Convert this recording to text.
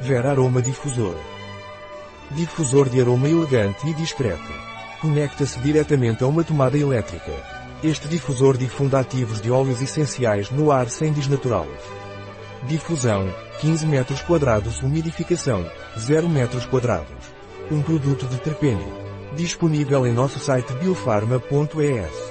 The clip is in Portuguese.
Vera Aroma Difusor. Difusor de aroma elegante e discreto. Conecta-se diretamente a uma tomada elétrica. Este difusor difunde ativos de óleos essenciais no ar sem desnaturá-los. Difusão, 15 metros quadrados Umidificação, 0 metros quadrados. Um produto de Terpene. Disponível em nosso site biofarma.es.